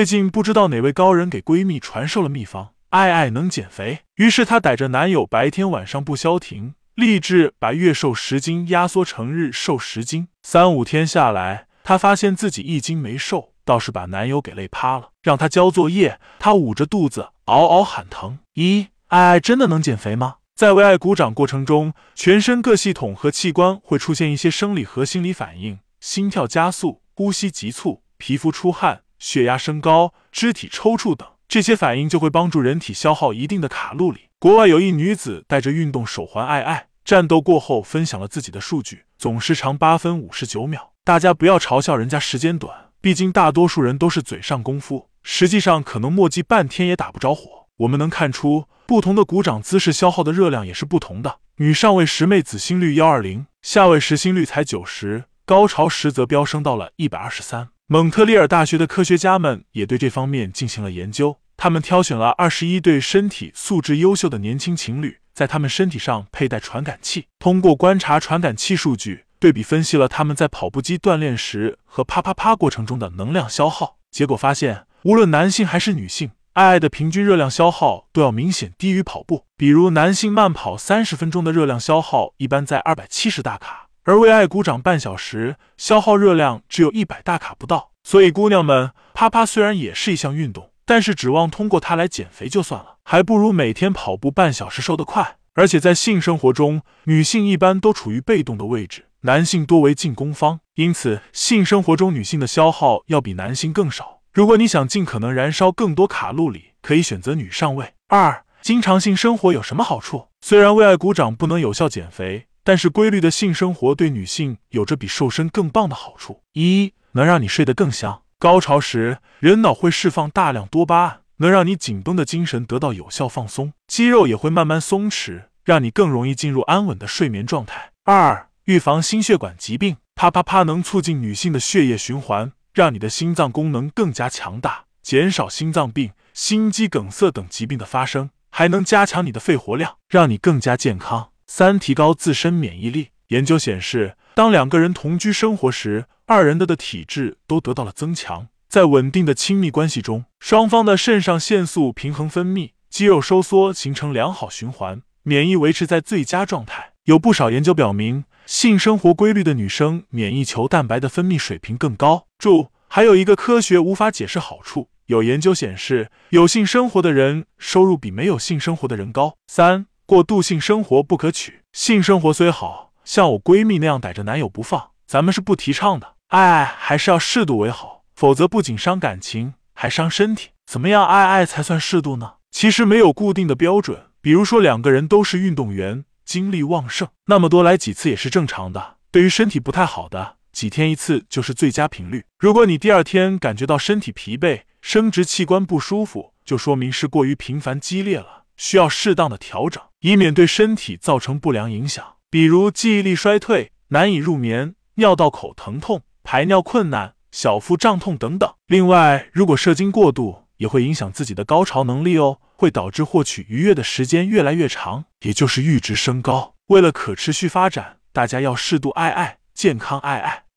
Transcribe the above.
最近不知道哪位高人给闺蜜传授了秘方，爱爱能减肥。于是她逮着男友白天晚上不消停，立志把月瘦十斤压缩成日瘦十斤。三五天下来，她发现自己一斤没瘦，倒是把男友给累趴了。让他交作业，她捂着肚子嗷嗷喊疼。咦，爱爱真的能减肥吗？在为爱鼓掌过程中，全身各系统和器官会出现一些生理和心理反应，心跳加速，呼吸急促，皮肤出汗。血压升高、肢体抽搐等这些反应就会帮助人体消耗一定的卡路里。国外有一女子带着运动手环爱爱，战斗过后分享了自己的数据，总时长八分五十九秒。大家不要嘲笑人家时间短，毕竟大多数人都是嘴上功夫，实际上可能墨迹半天也打不着火。我们能看出，不同的鼓掌姿势消耗的热量也是不同的。女上位时妹子心率幺二零，下位时心率才九十，高潮时则飙升到了一百二十三。蒙特利尔大学的科学家们也对这方面进行了研究。他们挑选了二十一对身体素质优秀的年轻情侣，在他们身体上佩戴传感器，通过观察传感器数据，对比分析了他们在跑步机锻炼时和啪啪啪过程中的能量消耗。结果发现，无论男性还是女性，爱爱的平均热量消耗都要明显低于跑步。比如，男性慢跑三十分钟的热量消耗一般在二百七十大卡。而为爱鼓掌半小时，消耗热量只有一百大卡不到。所以，姑娘们，啪啪虽然也是一项运动，但是指望通过它来减肥就算了，还不如每天跑步半小时瘦得快。而且在性生活中，女性一般都处于被动的位置，男性多为进攻方，因此性生活中女性的消耗要比男性更少。如果你想尽可能燃烧更多卡路里，可以选择女上位。二，经常性生活有什么好处？虽然为爱鼓掌不能有效减肥。但是规律的性生活对女性有着比瘦身更棒的好处：一，能让你睡得更香。高潮时，人脑会释放大量多巴胺，能让你紧绷的精神得到有效放松，肌肉也会慢慢松弛，让你更容易进入安稳的睡眠状态。二，预防心血管疾病。啪啪啪能促进女性的血液循环，让你的心脏功能更加强大，减少心脏病、心肌梗塞等疾病的发生，还能加强你的肺活量，让你更加健康。三、提高自身免疫力。研究显示，当两个人同居生活时，二人的的体质都得到了增强。在稳定的亲密关系中，双方的肾上腺素平衡分泌，肌肉收缩，形成良好循环，免疫维持在最佳状态。有不少研究表明，性生活规律的女生，免疫球蛋白的分泌水平更高。注：还有一个科学无法解释好处。有研究显示，有性生活的人收入比没有性生活的人高。三。过度性生活不可取，性生活虽好，像我闺蜜那样逮着男友不放，咱们是不提倡的。爱爱还是要适度为好，否则不仅伤感情，还伤身体。怎么样爱爱才算适度呢？其实没有固定的标准。比如说两个人都是运动员，精力旺盛，那么多来几次也是正常的。对于身体不太好的，几天一次就是最佳频率。如果你第二天感觉到身体疲惫，生殖器官不舒服，就说明是过于频繁激烈了。需要适当的调整，以免对身体造成不良影响，比如记忆力衰退、难以入眠、尿道口疼痛、排尿困难、小腹胀痛等等。另外，如果射精过度，也会影响自己的高潮能力哦，会导致获取愉悦的时间越来越长，也就是阈值升高。为了可持续发展，大家要适度爱爱，健康爱爱。